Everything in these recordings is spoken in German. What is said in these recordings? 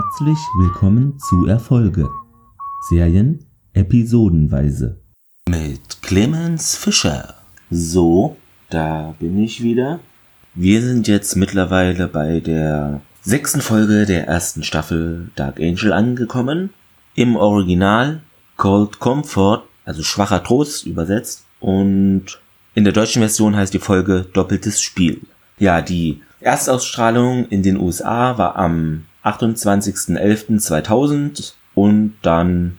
Herzlich willkommen zu Erfolge. Serien episodenweise. Mit Clemens Fischer. So, da bin ich wieder. Wir sind jetzt mittlerweile bei der sechsten Folge der ersten Staffel Dark Angel angekommen. Im Original Cold Comfort, also schwacher Trost übersetzt. Und in der deutschen Version heißt die Folge Doppeltes Spiel. Ja, die Erstausstrahlung in den USA war am 28.11.2000 und dann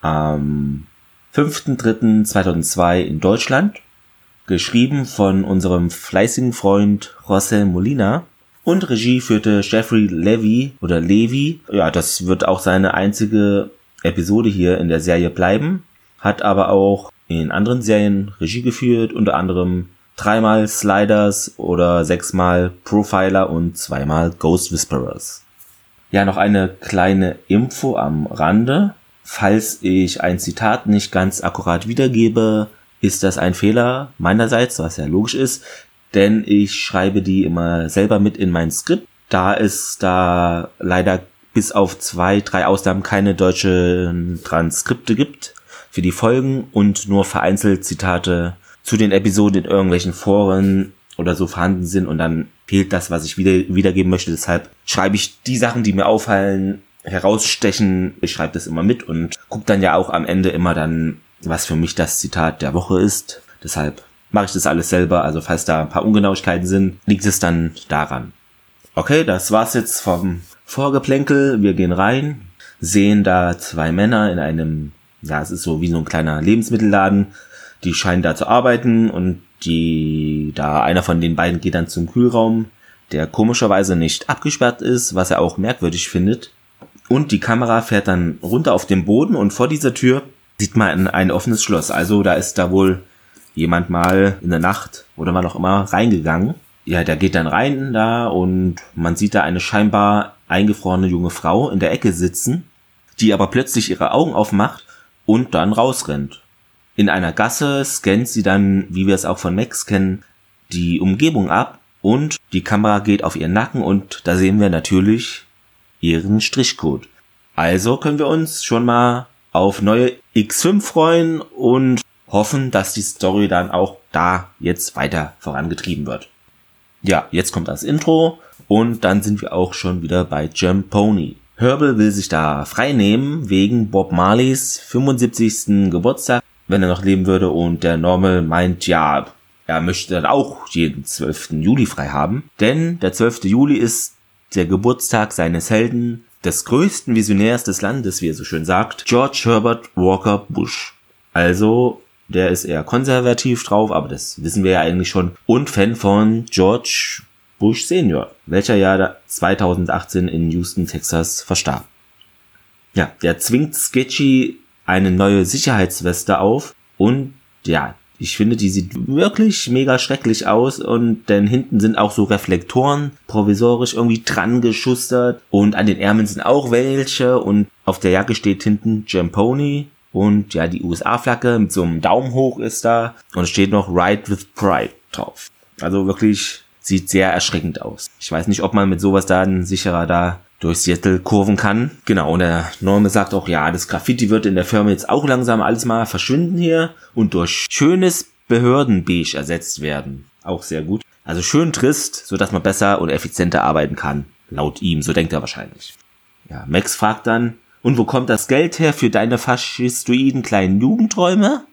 am 5.3.2002 in Deutschland. Geschrieben von unserem fleißigen Freund José Molina. Und Regie führte Jeffrey Levy oder Levy. Ja, das wird auch seine einzige Episode hier in der Serie bleiben. Hat aber auch in anderen Serien Regie geführt, unter anderem dreimal Sliders oder sechsmal Profiler und zweimal Ghost Whisperers. Ja, noch eine kleine Info am Rande. Falls ich ein Zitat nicht ganz akkurat wiedergebe, ist das ein Fehler meinerseits, was ja logisch ist, denn ich schreibe die immer selber mit in mein Skript. Da es da leider bis auf zwei, drei Ausnahmen keine deutschen Transkripte gibt für die Folgen und nur vereinzelt Zitate zu den Episoden in irgendwelchen Foren oder so vorhanden sind und dann fehlt das, was ich wieder, wiedergeben möchte. Deshalb schreibe ich die Sachen, die mir auffallen, herausstechen. Ich schreibe das immer mit und gucke dann ja auch am Ende immer dann, was für mich das Zitat der Woche ist. Deshalb mache ich das alles selber. Also falls da ein paar Ungenauigkeiten sind, liegt es dann daran. Okay, das war's jetzt vom Vorgeplänkel. Wir gehen rein, sehen da zwei Männer in einem, ja, es ist so wie so ein kleiner Lebensmittelladen die scheinen da zu arbeiten und die, da einer von den beiden geht dann zum Kühlraum, der komischerweise nicht abgesperrt ist, was er auch merkwürdig findet. Und die Kamera fährt dann runter auf den Boden und vor dieser Tür sieht man ein offenes Schloss. Also da ist da wohl jemand mal in der Nacht oder mal auch immer reingegangen. Ja, der geht dann rein da und man sieht da eine scheinbar eingefrorene junge Frau in der Ecke sitzen, die aber plötzlich ihre Augen aufmacht und dann rausrennt. In einer Gasse scannt sie dann, wie wir es auch von Max kennen, die Umgebung ab und die Kamera geht auf ihren Nacken und da sehen wir natürlich ihren Strichcode. Also können wir uns schon mal auf neue X5 freuen und hoffen, dass die Story dann auch da jetzt weiter vorangetrieben wird. Ja, jetzt kommt das Intro und dann sind wir auch schon wieder bei Jam Pony. Herbal will sich da frei nehmen wegen Bob Marleys 75. Geburtstag wenn er noch leben würde und der Normal meint, ja, er möchte dann auch jeden 12. Juli frei haben, denn der 12. Juli ist der Geburtstag seines Helden, des größten Visionärs des Landes, wie er so schön sagt, George Herbert Walker Bush. Also, der ist eher konservativ drauf, aber das wissen wir ja eigentlich schon, und Fan von George Bush Senior, welcher ja 2018 in Houston, Texas verstarb. Ja, der zwingt Sketchy eine neue Sicherheitsweste auf und ja, ich finde, die sieht wirklich mega schrecklich aus und denn hinten sind auch so Reflektoren provisorisch irgendwie dran geschustert und an den Ärmeln sind auch welche und auf der Jacke steht hinten Jamponi und ja, die USA-Flagge mit so einem Daumen hoch ist da und steht noch Ride with Pride drauf. Also wirklich sieht sehr erschreckend aus. Ich weiß nicht, ob man mit sowas dann sicherer da durch Seattle kurven kann. Genau, und der Norme sagt auch, ja, das Graffiti wird in der Firma jetzt auch langsam alles mal verschwinden hier und durch schönes Behördenbeige ersetzt werden. Auch sehr gut. Also schön trist, so dass man besser und effizienter arbeiten kann. Laut ihm, so denkt er wahrscheinlich. Ja, Max fragt dann, und wo kommt das Geld her für deine faschistoiden kleinen Jugendträume?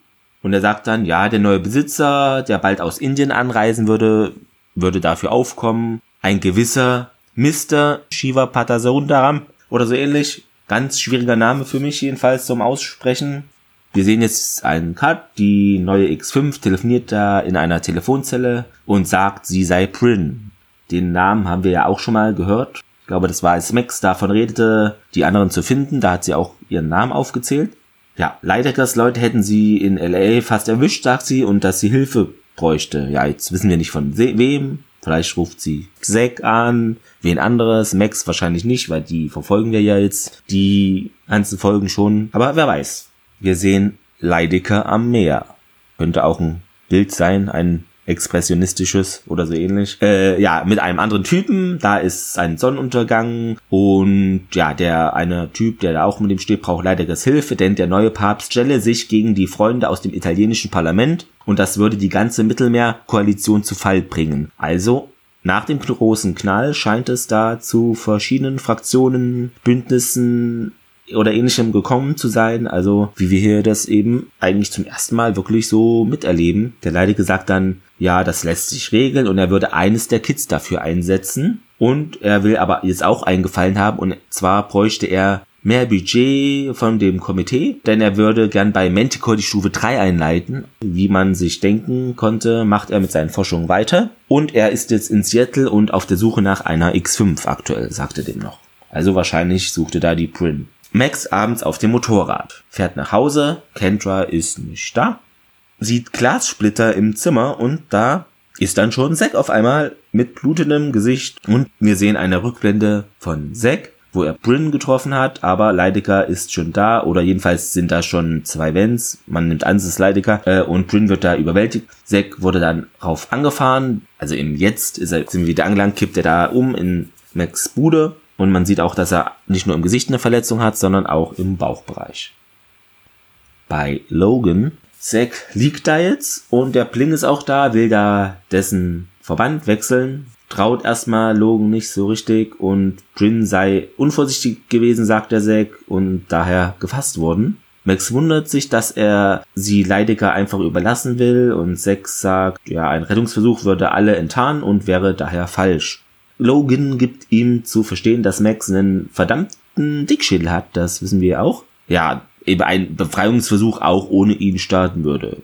Und er sagt dann, ja, der neue Besitzer, der bald aus Indien anreisen würde, würde dafür aufkommen. Ein gewisser Mr. Shiva Patasundaram oder so ähnlich. Ganz schwieriger Name für mich jedenfalls zum Aussprechen. Wir sehen jetzt einen Cut. Die neue X5 telefoniert da in einer Telefonzelle und sagt, sie sei Prin. Den Namen haben wir ja auch schon mal gehört. Ich glaube, das war als Max davon redete, die anderen zu finden. Da hat sie auch ihren Namen aufgezählt. Ja, Leideckers Leute hätten sie in LA fast erwischt, sagt sie, und dass sie Hilfe bräuchte. Ja, jetzt wissen wir nicht von wem. Vielleicht ruft sie Zack an, wen anderes, Max wahrscheinlich nicht, weil die verfolgen wir ja jetzt die ganzen Folgen schon. Aber wer weiß. Wir sehen Leidecker am Meer. Könnte auch ein Bild sein, ein expressionistisches oder so ähnlich. Äh, ja, mit einem anderen Typen. Da ist ein Sonnenuntergang und ja, der eine Typ, der da auch mit dem steht, braucht Leidegers Hilfe, denn der neue Papst stelle sich gegen die Freunde aus dem italienischen Parlament und das würde die ganze Mittelmeerkoalition zu Fall bringen. Also nach dem großen Knall scheint es da zu verschiedenen Fraktionen, Bündnissen oder ähnlichem gekommen zu sein. Also wie wir hier das eben eigentlich zum ersten Mal wirklich so miterleben. Der Leidige sagt dann, ja, das lässt sich regeln und er würde eines der Kids dafür einsetzen. Und er will aber jetzt auch eingefallen haben und zwar bräuchte er mehr Budget von dem Komitee, denn er würde gern bei Manticore die Stufe 3 einleiten. Wie man sich denken konnte, macht er mit seinen Forschungen weiter. Und er ist jetzt in Seattle und auf der Suche nach einer X5 aktuell, sagte dem noch. Also wahrscheinlich suchte da die Prin. Max abends auf dem Motorrad, fährt nach Hause, Kendra ist nicht da, sieht Glassplitter im Zimmer und da ist dann schon Zack auf einmal mit blutendem Gesicht. Und wir sehen eine Rückblende von Zack, wo er Bryn getroffen hat, aber Leidecker ist schon da oder jedenfalls sind da schon zwei Vents. Man nimmt an, es ist Leidecker äh, und Bryn wird da überwältigt. Zack wurde dann rauf angefahren, also im Jetzt ist er, sind wir wieder angelangt, kippt er da um in Max Bude und man sieht auch, dass er nicht nur im Gesicht eine Verletzung hat, sondern auch im Bauchbereich. Bei Logan, Zack liegt da jetzt und der Bling ist auch da, will da dessen Verband wechseln, traut erstmal Logan nicht so richtig und Jin sei unvorsichtig gewesen, sagt der Zack, und daher gefasst worden. Max wundert sich, dass er sie Leidecker einfach überlassen will und Zack sagt, ja, ein Rettungsversuch würde alle enttarnen und wäre daher falsch. Logan gibt ihm zu verstehen, dass Max einen verdammten Dickschädel hat, das wissen wir auch. Ja, eben ein Befreiungsversuch auch ohne ihn starten würde.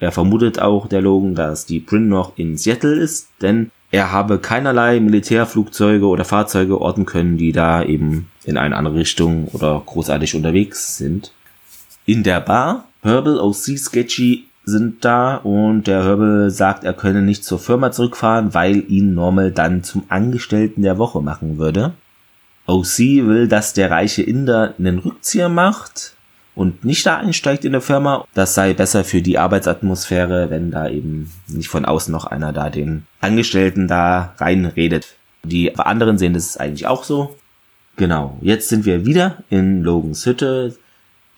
Er vermutet auch, der Logan, dass die Prin noch in Seattle ist, denn er habe keinerlei Militärflugzeuge oder Fahrzeuge orten können, die da eben in eine andere Richtung oder großartig unterwegs sind. In der Bar, Herbal, OC, Sketchy sind da und der Herbal sagt, er könne nicht zur Firma zurückfahren, weil ihn Normal dann zum Angestellten der Woche machen würde. OC will, dass der reiche Inder einen Rückzieher macht, und nicht da einsteigt in der Firma. Das sei besser für die Arbeitsatmosphäre, wenn da eben nicht von außen noch einer da den Angestellten da reinredet. Die anderen sehen das eigentlich auch so. Genau, jetzt sind wir wieder in Logans Hütte.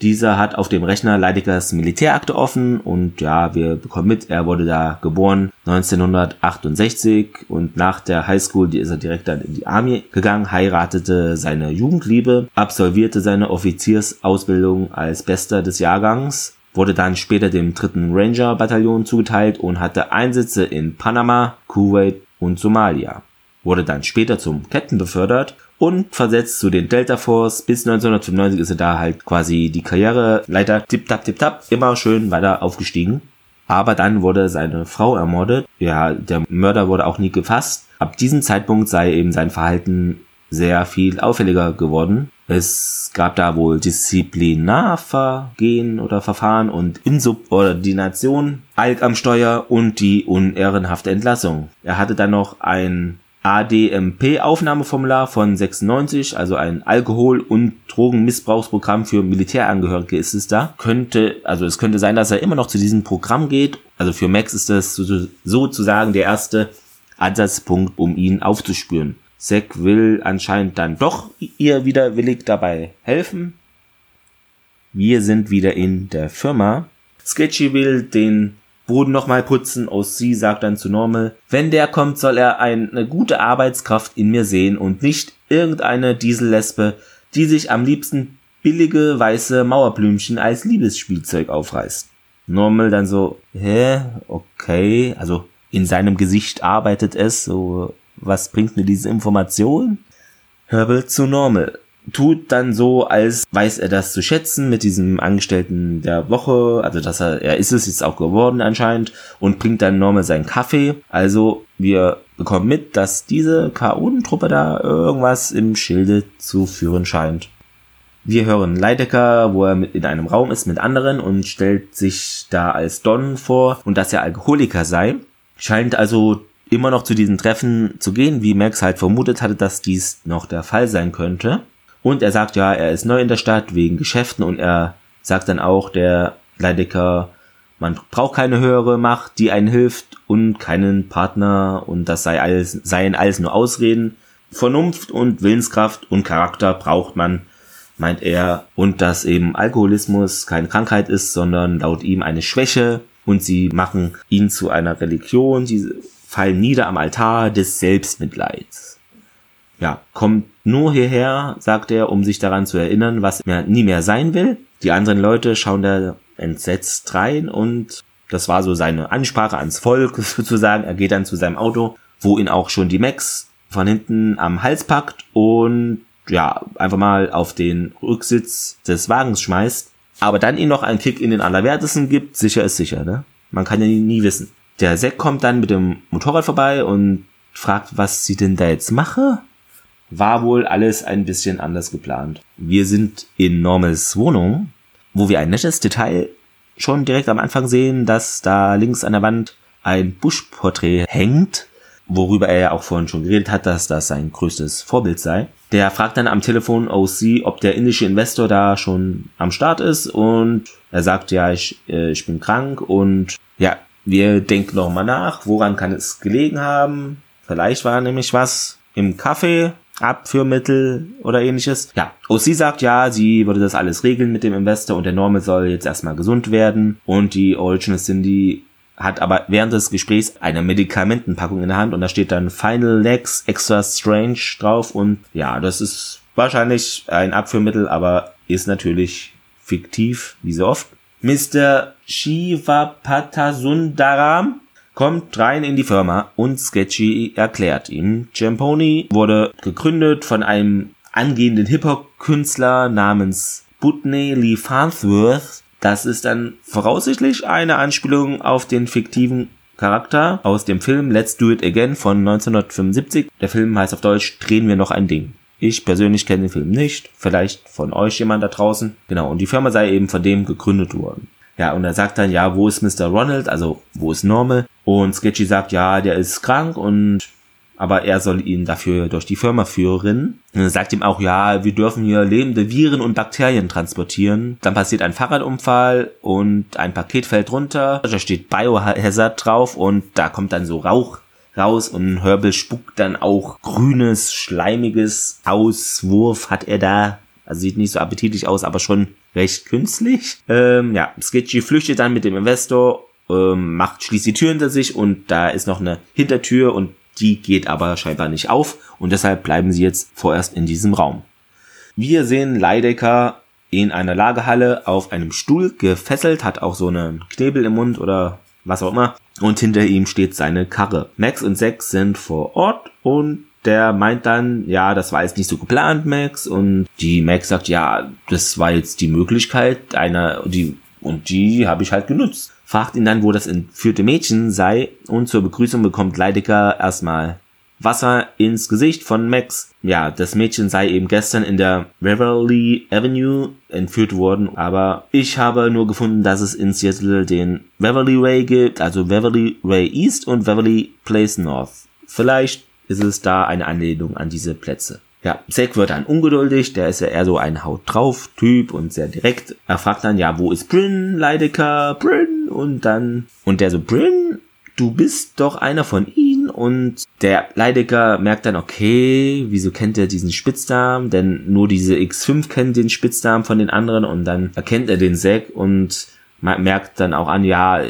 Dieser hat auf dem Rechner Leidekers Militärakte offen und ja, wir bekommen mit, er wurde da geboren 1968 und nach der Highschool ist er direkt dann in die Army gegangen, heiratete seine Jugendliebe, absolvierte seine Offiziersausbildung als Bester des Jahrgangs, wurde dann später dem dritten Ranger Bataillon zugeteilt und hatte Einsätze in Panama, Kuwait und Somalia. Wurde dann später zum Captain befördert und versetzt zu den Delta Force. Bis 1995 ist er da halt quasi die Karriereleiter tipp tap tipp tap immer schön weiter aufgestiegen. Aber dann wurde seine Frau ermordet. Ja, der Mörder wurde auch nie gefasst. Ab diesem Zeitpunkt sei eben sein Verhalten sehr viel auffälliger geworden. Es gab da wohl Disziplinarvergehen oder Verfahren und Insubordination, Alk am Steuer und die unehrenhafte Entlassung. Er hatte dann noch ein ADMP-Aufnahmeformular von 96, also ein Alkohol- und Drogenmissbrauchsprogramm für Militärangehörige ist es da. Könnte, also es könnte sein, dass er immer noch zu diesem Programm geht. Also für Max ist das sozusagen der erste Ansatzpunkt, um ihn aufzuspüren. Zack will anscheinend dann doch ihr widerwillig dabei helfen. Wir sind wieder in der Firma. Sketchy will den Boden nochmal putzen. Sie sagt dann zu Normal, wenn der kommt, soll er eine gute Arbeitskraft in mir sehen und nicht irgendeine Diesellesbe, die sich am liebsten billige weiße Mauerblümchen als Liebesspielzeug aufreißt. Normal dann so, hä, okay, also in seinem Gesicht arbeitet es, so, was bringt mir diese Information? Herbal zu Normal tut dann so, als weiß er das zu schätzen mit diesem Angestellten der Woche, also dass er, er ist es jetzt auch geworden anscheinend und bringt dann Normal seinen Kaffee. Also wir bekommen mit, dass diese Chaotentruppe da irgendwas im Schilde zu führen scheint. Wir hören Leidecker, wo er in einem Raum ist mit anderen und stellt sich da als Don vor und dass er Alkoholiker sei. Scheint also immer noch zu diesen Treffen zu gehen, wie Max halt vermutet hatte, dass dies noch der Fall sein könnte. Und er sagt, ja, er ist neu in der Stadt wegen Geschäften und er sagt dann auch, der Leidecker man braucht keine höhere Macht, die einen hilft und keinen Partner und das sei alles, seien alles nur Ausreden. Vernunft und Willenskraft und Charakter braucht man, meint er, und dass eben Alkoholismus keine Krankheit ist, sondern laut ihm eine Schwäche und sie machen ihn zu einer Religion, sie fallen nieder am Altar des Selbstmitleids. Ja, kommt nur hierher, sagt er, um sich daran zu erinnern, was er nie mehr sein will. Die anderen Leute schauen da entsetzt rein und das war so seine Ansprache ans Volk sozusagen. Er geht dann zu seinem Auto, wo ihn auch schon die Max von hinten am Hals packt und ja, einfach mal auf den Rücksitz des Wagens schmeißt. Aber dann ihn noch einen Kick in den Allerwertesten gibt, sicher ist sicher, ne? Man kann ja nie wissen. Der Zack kommt dann mit dem Motorrad vorbei und fragt, was sie denn da jetzt mache. War wohl alles ein bisschen anders geplant. Wir sind in Normals Wohnung wo wir ein nettes Detail schon direkt am Anfang sehen, dass da links an der Wand ein Bush-Porträt hängt, worüber er ja auch vorhin schon geredet hat, dass das sein größtes Vorbild sei. Der fragt dann am Telefon OC, ob der indische Investor da schon am Start ist und er sagt, ja, ich, äh, ich bin krank und ja, wir denken noch mal nach, woran kann es gelegen haben. Vielleicht war nämlich was im Kaffee Abführmittel oder ähnliches. Ja, OC sagt ja, sie würde das alles regeln mit dem Investor und der Normal soll jetzt erstmal gesund werden und die Original Cindy hat aber während des Gesprächs eine Medikamentenpackung in der Hand und da steht dann Final Legs Extra Strange drauf und ja, das ist wahrscheinlich ein Abführmittel, aber ist natürlich fiktiv, wie so oft. Mr. Shiva Patasundaram kommt rein in die Firma und Sketchy erklärt ihm, Jamponi wurde gegründet von einem angehenden Hip-Hop-Künstler namens Putney Lee Farnsworth. Das ist dann voraussichtlich eine Anspielung auf den fiktiven Charakter aus dem Film Let's Do It Again von 1975. Der Film heißt auf Deutsch Drehen wir noch ein Ding. Ich persönlich kenne den Film nicht, vielleicht von euch jemand da draußen. Genau, und die Firma sei eben von dem gegründet worden. Ja, und er sagt dann, ja, wo ist Mr. Ronald, also wo ist Normal? Und Sketchy sagt, ja, der ist krank und aber er soll ihn dafür durch die Firma führen. Er sagt ihm auch, ja, wir dürfen hier lebende Viren und Bakterien transportieren. Dann passiert ein Fahrradunfall und ein Paket fällt runter. Da steht Biohazard drauf und da kommt dann so Rauch raus und Herbal spuckt dann auch grünes, schleimiges Auswurf hat er da. Also sieht nicht so appetitlich aus, aber schon recht künstlich. Ähm, ja, Sketchy flüchtet dann mit dem Investor, ähm, macht schließt die Tür hinter sich und da ist noch eine Hintertür und die geht aber scheinbar nicht auf und deshalb bleiben sie jetzt vorerst in diesem Raum. Wir sehen Leidecker in einer Lagerhalle auf einem Stuhl gefesselt, hat auch so einen Knebel im Mund oder was auch immer. Und hinter ihm steht seine Karre. Max und Sex sind vor Ort und der meint dann, ja, das war jetzt nicht so geplant, Max. Und die Max sagt, ja, das war jetzt die Möglichkeit einer, die, und die habe ich halt genutzt. Fragt ihn dann, wo das entführte Mädchen sei und zur Begrüßung bekommt Leidecker erstmal Wasser ins Gesicht von Max. Ja, das Mädchen sei eben gestern in der Beverly Avenue entführt worden, aber ich habe nur gefunden, dass es in Seattle den Beverly Way gibt, also Beverly Way East und Beverly Place North. Vielleicht ist es da eine Anlehnung an diese Plätze. Ja, Zack wird dann ungeduldig, der ist ja eher so ein Haut drauf Typ und sehr direkt. Er fragt dann, ja, wo ist Bryn, Leidecker, Bryn? Und dann, und der so, Bryn, du bist doch einer von ihnen und der Leidecker merkt dann, okay, wieso kennt er diesen Spitznamen? Denn nur diese X5 kennt den Spitznamen von den anderen und dann erkennt er den Zack und merkt dann auch an, ja,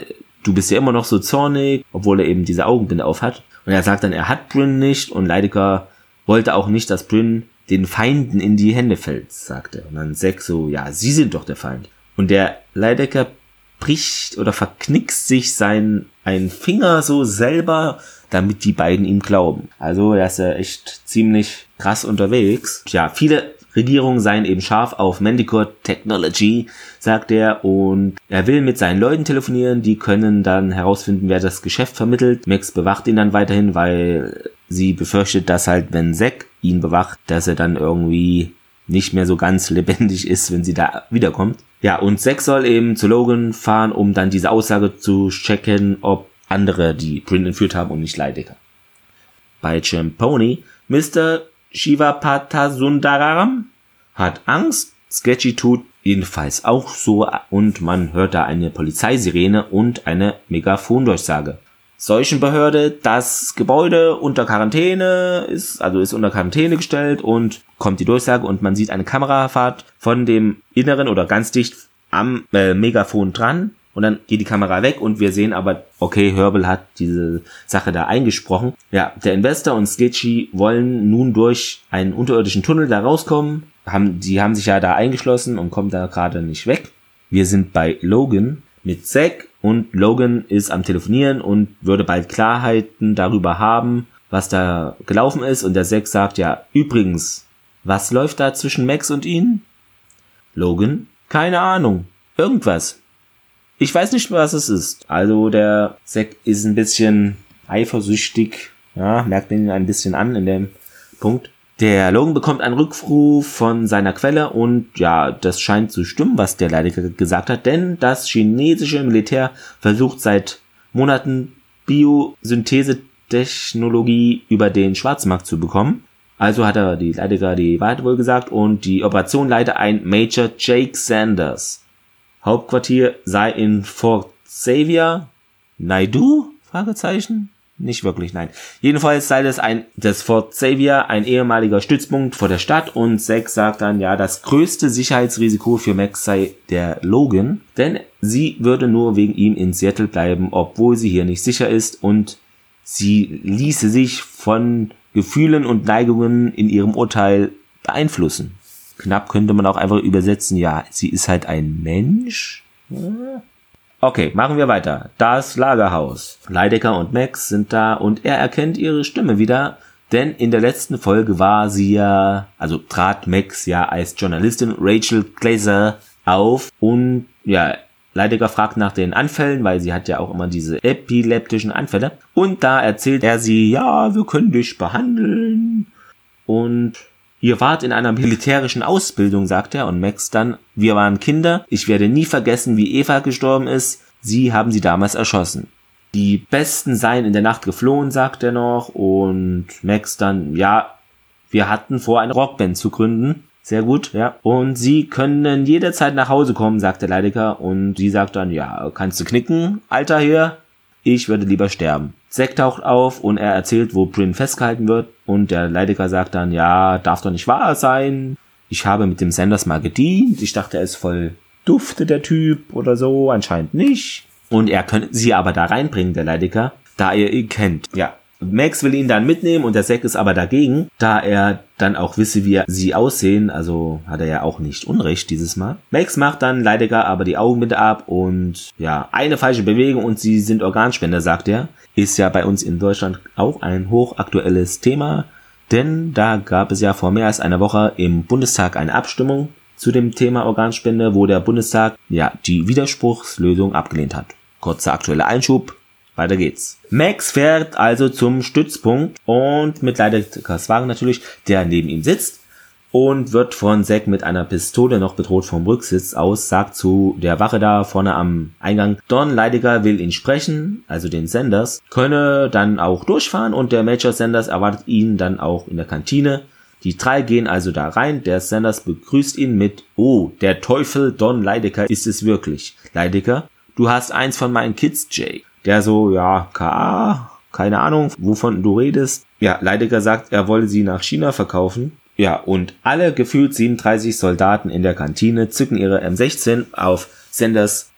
du bist ja immer noch so zornig, obwohl er eben diese Augenbinde auf hat. Und er sagt dann, er hat Bryn nicht und Leidecker wollte auch nicht, dass Bryn den Feinden in die Hände fällt, sagte. Und dann Zack so, ja, sie sind doch der Feind. Und der Leidecker bricht oder verknickst sich sein ein Finger so selber, damit die beiden ihm glauben. Also er ist ja echt ziemlich krass unterwegs. Ja, viele Regierungen seien eben scharf auf Manticore Technology, sagt er, und er will mit seinen Leuten telefonieren, die können dann herausfinden, wer das Geschäft vermittelt. Max bewacht ihn dann weiterhin, weil sie befürchtet, dass halt, wenn Zack ihn bewacht, dass er dann irgendwie nicht mehr so ganz lebendig ist, wenn sie da wiederkommt. Ja, und Zack soll eben zu Logan fahren, um dann diese Aussage zu checken, ob andere die Print entführt haben und nicht Leidecker. Bei Champoni, Mr. Shivapatasundaram hat Angst. Sketchy tut jedenfalls auch so und man hört da eine Polizeisirene und eine Megafondurchsage. Seuchenbehörde, das Gebäude unter Quarantäne ist, also ist unter Quarantäne gestellt und kommt die Durchsage und man sieht eine Kamerafahrt von dem Inneren oder ganz dicht am äh, Megafon dran und dann geht die Kamera weg und wir sehen aber, okay, Herbal hat diese Sache da eingesprochen. Ja, der Investor und Sketchy wollen nun durch einen unterirdischen Tunnel da rauskommen. Haben, die haben sich ja da eingeschlossen und kommen da gerade nicht weg. Wir sind bei Logan mit Zack und Logan ist am Telefonieren und würde bald Klarheiten darüber haben, was da gelaufen ist und der Zack sagt ja, übrigens, was läuft da zwischen Max und ihnen? Logan, keine Ahnung, irgendwas. Ich weiß nicht, was es ist. Also der Zack ist ein bisschen eifersüchtig. Ja, merkt ihn ein bisschen an in dem Punkt. Der Logan bekommt einen Rückruf von seiner Quelle und ja, das scheint zu stimmen, was der Leidiger gesagt hat, denn das chinesische Militär versucht seit Monaten Biosynthese-Technologie über den Schwarzmarkt zu bekommen. Also hat er die Leidiger die Wahrheit wohl gesagt und die Operation leitet ein Major Jake Sanders. Hauptquartier sei in Fort Xavier. Naidu? Fragezeichen? Nicht wirklich, nein. Jedenfalls sei das ein, das Fort Xavier ein ehemaliger Stützpunkt vor der Stadt und Zack sagt dann, ja, das größte Sicherheitsrisiko für Max sei der Logan, denn sie würde nur wegen ihm in Seattle bleiben, obwohl sie hier nicht sicher ist und sie ließe sich von Gefühlen und Neigungen in ihrem Urteil beeinflussen. Knapp könnte man auch einfach übersetzen, ja, sie ist halt ein Mensch. Okay, machen wir weiter. Das Lagerhaus. Leidecker und Max sind da und er erkennt ihre Stimme wieder, denn in der letzten Folge war sie ja, also trat Max ja als Journalistin Rachel Glazer auf und ja, Leidecker fragt nach den Anfällen, weil sie hat ja auch immer diese epileptischen Anfälle. Und da erzählt er sie, ja, wir können dich behandeln. Und Ihr wart in einer militärischen Ausbildung, sagt er, und Max dann, wir waren Kinder, ich werde nie vergessen, wie Eva gestorben ist, sie haben sie damals erschossen. Die Besten seien in der Nacht geflohen, sagt er noch, und Max dann, ja, wir hatten vor, eine Rockband zu gründen. Sehr gut, ja. Und sie können jederzeit nach Hause kommen, sagt der Leidiger, und sie sagt dann, ja, kannst du knicken, Alter hier? Ich würde lieber sterben. Zack taucht auf und er erzählt, wo Bryn festgehalten wird und der Leidiger sagt dann, ja, darf doch nicht wahr sein. Ich habe mit dem Sanders mal gedient. Ich dachte, er ist voll dufte, der Typ oder so. Anscheinend nicht. Und er könnte sie aber da reinbringen, der Leidiger, da er ihn kennt. Ja, Max will ihn dann mitnehmen und der Zack ist aber dagegen, da er dann auch wisse, wie sie aussehen. Also hat er ja auch nicht Unrecht dieses Mal. Max macht dann Leidecker aber die Augen mit ab und ja, eine falsche Bewegung und sie sind Organspender, sagt er. Ist ja bei uns in Deutschland auch ein hochaktuelles Thema, denn da gab es ja vor mehr als einer Woche im Bundestag eine Abstimmung zu dem Thema Organspende, wo der Bundestag ja die Widerspruchslösung abgelehnt hat. Kurzer aktueller Einschub. Weiter geht's. Max fährt also zum Stützpunkt und mit Leidekers Wagen natürlich, der neben ihm sitzt und wird von Zack mit einer Pistole noch bedroht vom Rücksitz aus, sagt zu der Wache da vorne am Eingang, Don Leidecker will ihn sprechen, also den Sanders, könne dann auch durchfahren und der Major Sanders erwartet ihn dann auch in der Kantine. Die drei gehen also da rein, der Sanders begrüßt ihn mit, oh, der Teufel Don Leidecker ist es wirklich. Leidecker, du hast eins von meinen Kids, Jay. Der so, ja, KA, keine Ahnung, wovon du redest. Ja, Leidecker sagt, er wolle sie nach China verkaufen. Ja, und alle gefühlt 37 Soldaten in der Kantine zücken ihre M16 auf Sanders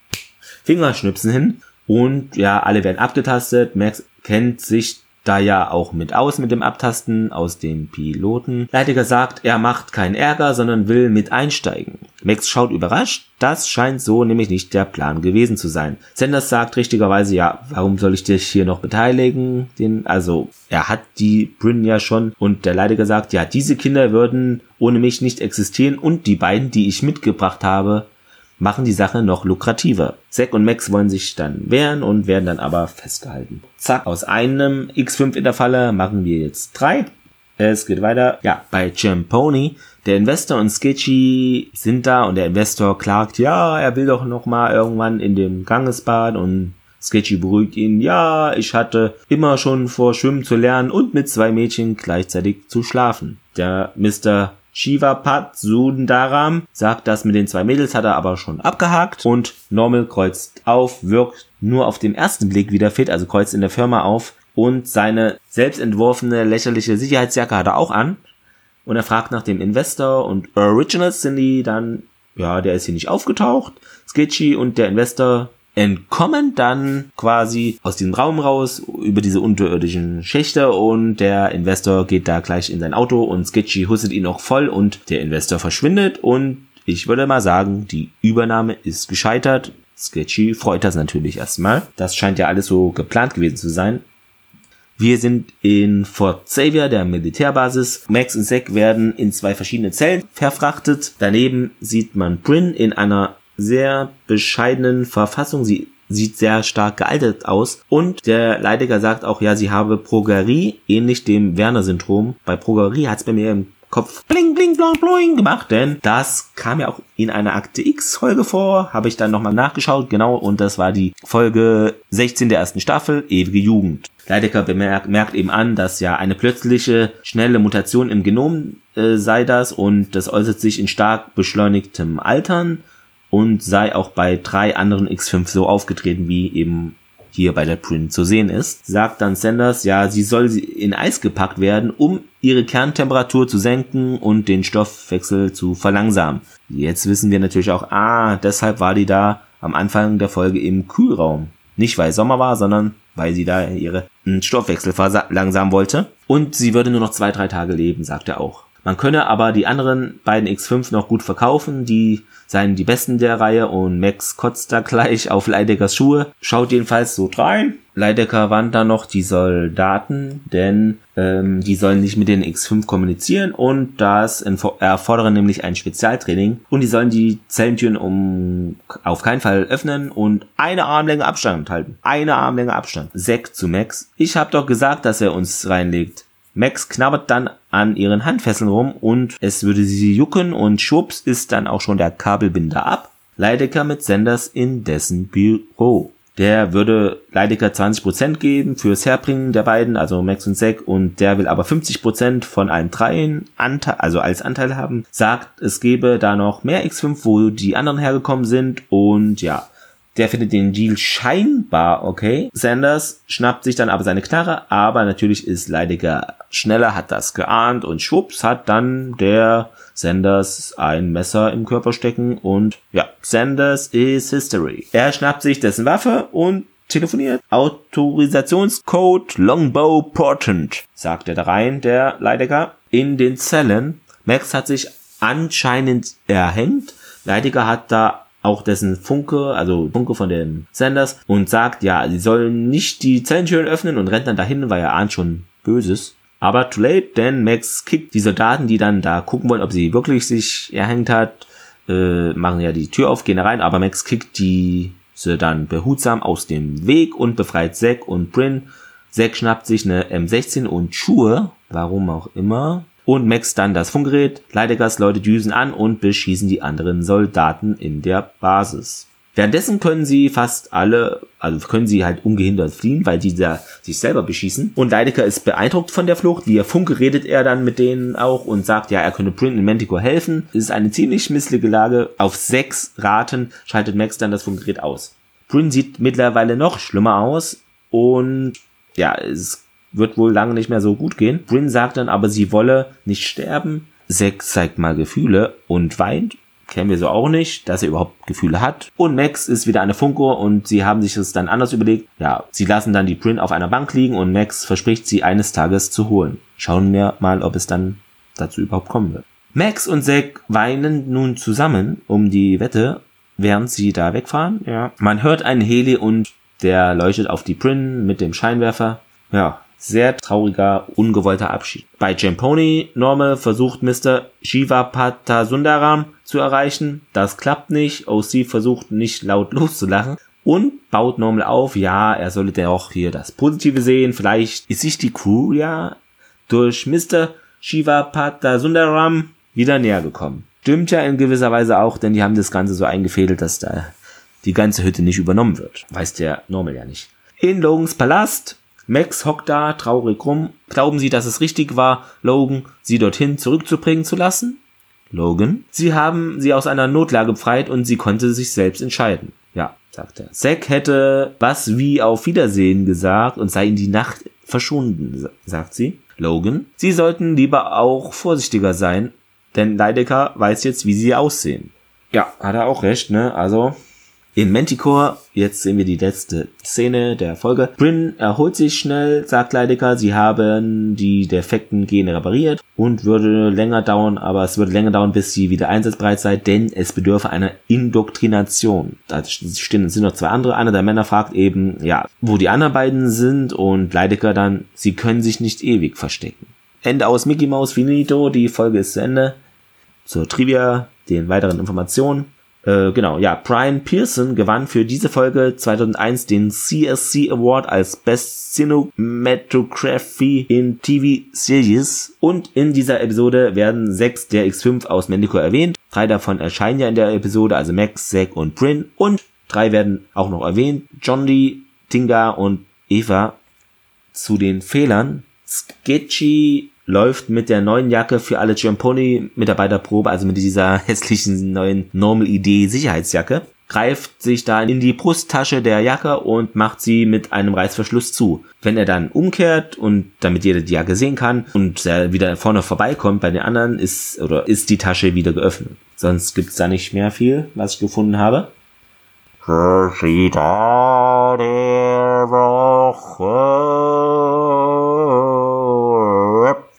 Fingerschnipsen hin. Und ja, alle werden abgetastet. Max kennt sich da ja auch mit aus mit dem Abtasten aus den Piloten. Leidiger sagt, er macht keinen Ärger, sondern will mit einsteigen. Max schaut überrascht, das scheint so nämlich nicht der Plan gewesen zu sein. Sanders sagt richtigerweise, ja, warum soll ich dich hier noch beteiligen? Den, also, er hat die Bryn ja schon und der Leidiger sagt, ja, diese Kinder würden ohne mich nicht existieren und die beiden, die ich mitgebracht habe, machen die Sache noch lukrativer. Zack und Max wollen sich dann wehren und werden dann aber festgehalten. Zack, aus einem X5 in machen wir jetzt drei. Es geht weiter. Ja, bei Pony. Der Investor und Sketchy sind da und der Investor klagt, ja, er will doch noch mal irgendwann in dem Gangesbad und Sketchy beruhigt ihn, ja, ich hatte immer schon vor, schwimmen zu lernen und mit zwei Mädchen gleichzeitig zu schlafen. Der Mr. Shivapat Sundaram sagt, das mit den zwei Mädels hat er aber schon abgehakt und Normal kreuzt auf, wirkt nur auf den ersten Blick wieder fit, also kreuzt in der Firma auf und seine selbst entworfene lächerliche Sicherheitsjacke hat er auch an und er fragt nach dem Investor und Originals sind die dann, ja, der ist hier nicht aufgetaucht, Sketchy und der Investor entkommen dann quasi aus diesem Raum raus über diese unterirdischen Schächte und der Investor geht da gleich in sein Auto und Sketchy hustet ihn auch voll und der Investor verschwindet und ich würde mal sagen, die Übernahme ist gescheitert. Sketchy freut das natürlich erstmal. Das scheint ja alles so geplant gewesen zu sein. Wir sind in Fort Xavier, der Militärbasis. Max und Zack werden in zwei verschiedene Zellen verfrachtet. Daneben sieht man Bryn in einer sehr bescheidenen Verfassung. Sie sieht sehr stark gealtert aus. Und der Leidiger sagt auch, ja, sie habe Progerie, ähnlich dem Werner-Syndrom. Bei Progerie hat es bei mir im Kopf bling bling bling bling gemacht, denn das kam ja auch in einer Akte X Folge vor, habe ich dann nochmal nachgeschaut, genau, und das war die Folge 16 der ersten Staffel, ewige Jugend. Leidecker bemerkt merkt eben an, dass ja eine plötzliche, schnelle Mutation im Genom äh, sei das und das äußert sich in stark beschleunigtem Altern und sei auch bei drei anderen X5 so aufgetreten wie eben hier bei der Print zu sehen ist, sagt dann Sanders, ja, sie soll in Eis gepackt werden, um ihre Kerntemperatur zu senken und den Stoffwechsel zu verlangsamen. Jetzt wissen wir natürlich auch, ah, deshalb war die da am Anfang der Folge im Kühlraum. Nicht weil Sommer war, sondern weil sie da ihre Stoffwechsel verlangsamen wollte. Und sie würde nur noch zwei, drei Tage leben, sagt er auch. Man könne aber die anderen beiden X5 noch gut verkaufen, die seien die besten der Reihe und Max kotzt da gleich auf Leideckers Schuhe, schaut jedenfalls so rein. Leidecker warnt da noch die Soldaten, denn ähm, die sollen nicht mit den X5 kommunizieren und das erfordere nämlich ein Spezialtraining und die sollen die Zellentüren um auf keinen Fall öffnen und eine Armlänge Abstand halten. Eine Armlänge Abstand. Sek zu Max. Ich hab doch gesagt, dass er uns reinlegt. Max knabbert dann an ihren Handfesseln rum und es würde sie jucken und schwupps ist dann auch schon der Kabelbinder ab. Leidecker mit Senders in dessen Büro. Der würde Leidecker 20% geben fürs Herbringen der beiden, also Max und Zack, und der will aber 50% von allen dreien Anteil, also als Anteil haben. Sagt, es gebe da noch mehr X5, wo die anderen hergekommen sind und ja, der findet den Deal scheinbar okay. Sanders schnappt sich dann aber seine Knarre, aber natürlich ist Leidiger schneller, hat das geahnt und schwupps hat dann der Sanders ein Messer im Körper stecken und ja, Sanders is history. Er schnappt sich dessen Waffe und telefoniert. Autorisationscode Longbow Portent, sagt er da rein, der Leidecker. In den Zellen. Max hat sich anscheinend erhängt. Leidiger hat da auch dessen Funke, also Funke von den Sanders und sagt, ja, sie sollen nicht die Zellentüren öffnen und rennt dann dahin, weil er ahnt schon Böses. Aber too late, denn Max kickt die Soldaten, die dann da gucken wollen, ob sie wirklich sich erhängt hat, äh, machen ja die Tür auf, gehen da rein, aber Max kickt diese dann behutsam aus dem Weg und befreit Zack und Bryn. Zack schnappt sich eine M16 und Schuhe, warum auch immer, und Max dann das Funkgerät. Leidegers Leute düsen an und beschießen die anderen Soldaten in der Basis. Währenddessen können sie fast alle, also können sie halt ungehindert fliehen, weil die da sich selber beschießen. Und Leidecker ist beeindruckt von der Flucht. Via Funke redet er dann mit denen auch und sagt, ja, er könne Print und Manticore helfen. Es ist eine ziemlich missliche Lage. Auf sechs Raten schaltet Max dann das Funkgerät aus. Bryn sieht mittlerweile noch schlimmer aus und ja, es wird wohl lange nicht mehr so gut gehen. Bryn sagt dann aber, sie wolle nicht sterben. Zack zeigt mal Gefühle und weint. Kennen wir so auch nicht, dass er überhaupt Gefühle hat. Und Max ist wieder eine Funko und sie haben sich das dann anders überlegt. Ja, sie lassen dann die Bryn auf einer Bank liegen und Max verspricht sie eines Tages zu holen. Schauen wir mal, ob es dann dazu überhaupt kommen wird. Max und Zack weinen nun zusammen um die Wette, während sie da wegfahren. Ja. Man hört einen Heli und der leuchtet auf die Bryn mit dem Scheinwerfer. Ja, sehr trauriger, ungewollter Abschied. Bei Jamponi Normal versucht Mr. Shiva Patasundaram zu erreichen. Das klappt nicht. OC versucht nicht laut loszulachen und baut Normal auf, ja, er sollte ja auch hier das Positive sehen. Vielleicht ist sich die Crew ja durch Mr. Shiva Patasundaram wieder näher gekommen. Stimmt ja in gewisser Weise auch, denn die haben das Ganze so eingefädelt, dass da die ganze Hütte nicht übernommen wird. Weiß der Normal ja nicht. In Logans Palast Max hockt da traurig rum. Glauben Sie, dass es richtig war, Logan sie dorthin zurückzubringen zu lassen? Logan, Sie haben sie aus einer Notlage befreit und sie konnte sich selbst entscheiden. Ja, sagt er. Zack hätte was wie auf Wiedersehen gesagt und sei in die Nacht verschwunden, sagt sie. Logan, Sie sollten lieber auch vorsichtiger sein, denn Leidecker weiß jetzt, wie sie aussehen. Ja, hat er auch recht, ne? Also, in Manticore, jetzt sehen wir die letzte Szene der Folge. Bryn erholt sich schnell, sagt Leidecker, sie haben die defekten Gene repariert und würde länger dauern, aber es würde länger dauern, bis sie wieder einsatzbereit sei, denn es bedürfe einer Indoktrination. Da stehen, sind noch zwei andere. Einer der Männer fragt eben, ja, wo die anderen beiden sind und Leidecker dann, sie können sich nicht ewig verstecken. Ende aus Mickey Mouse Finito, die Folge ist zu Ende. Zur Trivia, den weiteren Informationen. Äh, genau, ja, Brian Pearson gewann für diese Folge 2001 den CSC Award als Best Cinematography in TV Series und in dieser Episode werden sechs der X5 aus Mendico erwähnt. Drei davon erscheinen ja in der Episode, also Max, Zack und Bryn und drei werden auch noch erwähnt. John Lee, Tinga und Eva zu den Fehlern. Sketchy läuft mit der neuen Jacke für alle Giamponi Mitarbeiterprobe, also mit dieser hässlichen neuen Normal ID Sicherheitsjacke, greift sich da in die Brusttasche der Jacke und macht sie mit einem Reißverschluss zu. Wenn er dann umkehrt und damit jeder die Jacke sehen kann und er wieder vorne vorbeikommt bei den anderen, ist oder ist die Tasche wieder geöffnet. Sonst gibt's da nicht mehr viel, was ich gefunden habe. Der Woche.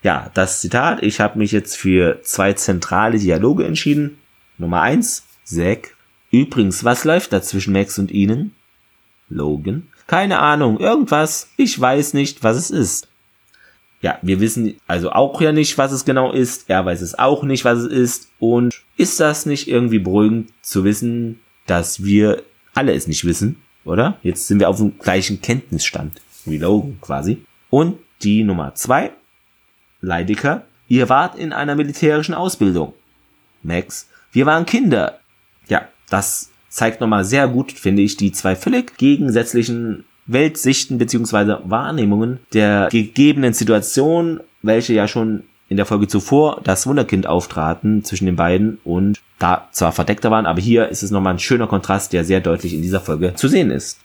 Ja, das Zitat. Ich habe mich jetzt für zwei zentrale Dialoge entschieden. Nummer eins, Zack. Übrigens, was läuft da zwischen Max und Ihnen? Logan. Keine Ahnung, irgendwas. Ich weiß nicht, was es ist. Ja, wir wissen also auch ja nicht, was es genau ist. Er weiß es auch nicht, was es ist. Und ist das nicht irgendwie beruhigend zu wissen, dass wir alle es nicht wissen, oder? Jetzt sind wir auf dem gleichen Kenntnisstand wie Logan quasi. Und die Nummer zwei, Leidecker, ihr wart in einer militärischen Ausbildung. Max, wir waren Kinder. Ja, das zeigt nochmal sehr gut, finde ich, die zwei völlig gegensätzlichen Weltsichten beziehungsweise Wahrnehmungen der gegebenen Situation, welche ja schon in der Folge zuvor das Wunderkind auftraten zwischen den beiden und da zwar verdeckter waren, aber hier ist es nochmal ein schöner Kontrast, der sehr deutlich in dieser Folge zu sehen ist.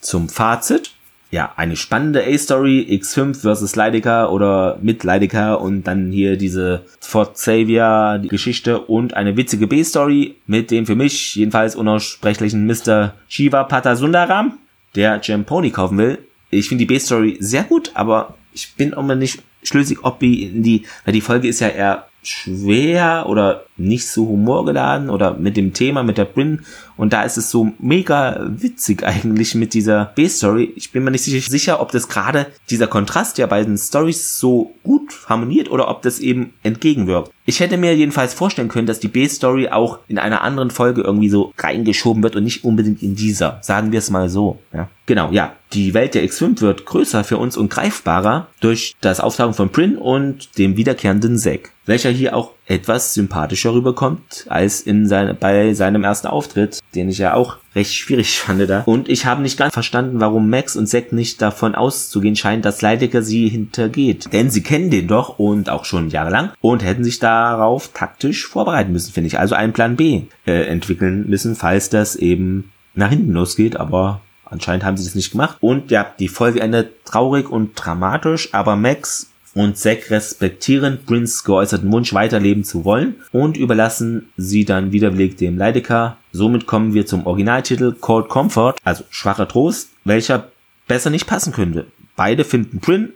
Zum Fazit ja, eine spannende A-Story, X5 versus Leidecker oder mit Leidecker und dann hier diese Fort Xavier Geschichte und eine witzige B-Story mit dem für mich jedenfalls unaussprechlichen Mr. Shiva Patasundaram, der Gem Pony kaufen will. Ich finde die B-Story sehr gut, aber ich bin auch mal nicht schlüssig, ob die in die, weil die Folge ist ja eher schwer oder nicht so humorgeladen oder mit dem Thema, mit der Brin. Und da ist es so mega witzig eigentlich mit dieser B-Story. Ich bin mir nicht sicher, ob das gerade dieser Kontrast der beiden Stories so gut harmoniert oder ob das eben entgegenwirkt. Ich hätte mir jedenfalls vorstellen können, dass die B-Story auch in einer anderen Folge irgendwie so reingeschoben wird und nicht unbedingt in dieser. Sagen wir es mal so. Ja. Genau, ja. Die Welt der X5 wird größer für uns und greifbarer durch das Auftauchen von Prin und dem wiederkehrenden Zack, welcher hier auch etwas sympathischer rüberkommt als in seine, bei seinem ersten Auftritt, den ich ja auch recht schwierig fand da. Und ich habe nicht ganz verstanden, warum Max und Zack nicht davon auszugehen scheinen, dass Leidecker sie hintergeht. Denn sie kennen den doch und auch schon jahrelang und hätten sich darauf taktisch vorbereiten müssen, finde ich. Also einen Plan B äh, entwickeln müssen, falls das eben nach hinten losgeht, aber Anscheinend haben sie das nicht gemacht. Und ja, die Folge endet traurig und dramatisch, aber Max und Zack respektieren Prince geäußerten Wunsch weiterleben zu wollen und überlassen sie dann widerwillig dem Leidecker. Somit kommen wir zum Originaltitel Cold Comfort, also schwacher Trost, welcher besser nicht passen könnte. Beide finden Prin,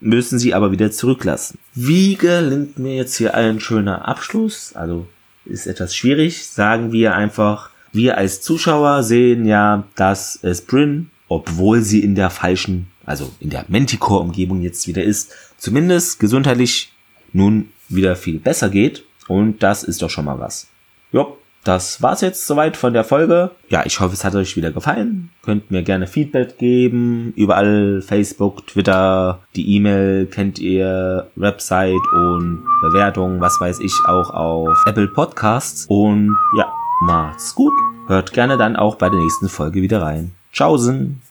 müssen sie aber wieder zurücklassen. Wie gelingt mir jetzt hier ein schöner Abschluss? Also ist etwas schwierig. Sagen wir einfach, wir als Zuschauer sehen ja, dass es Bryn, obwohl sie in der falschen, also in der Manticore-Umgebung jetzt wieder ist, zumindest gesundheitlich nun wieder viel besser geht. Und das ist doch schon mal was. Jo, das war's jetzt soweit von der Folge. Ja, ich hoffe, es hat euch wieder gefallen. Könnt mir gerne Feedback geben. Überall Facebook, Twitter, die E-Mail kennt ihr, Website und Bewertungen, was weiß ich, auch auf Apple Podcasts. Und ja, macht's gut. Hört gerne dann auch bei der nächsten Folge wieder rein. Tschaußen!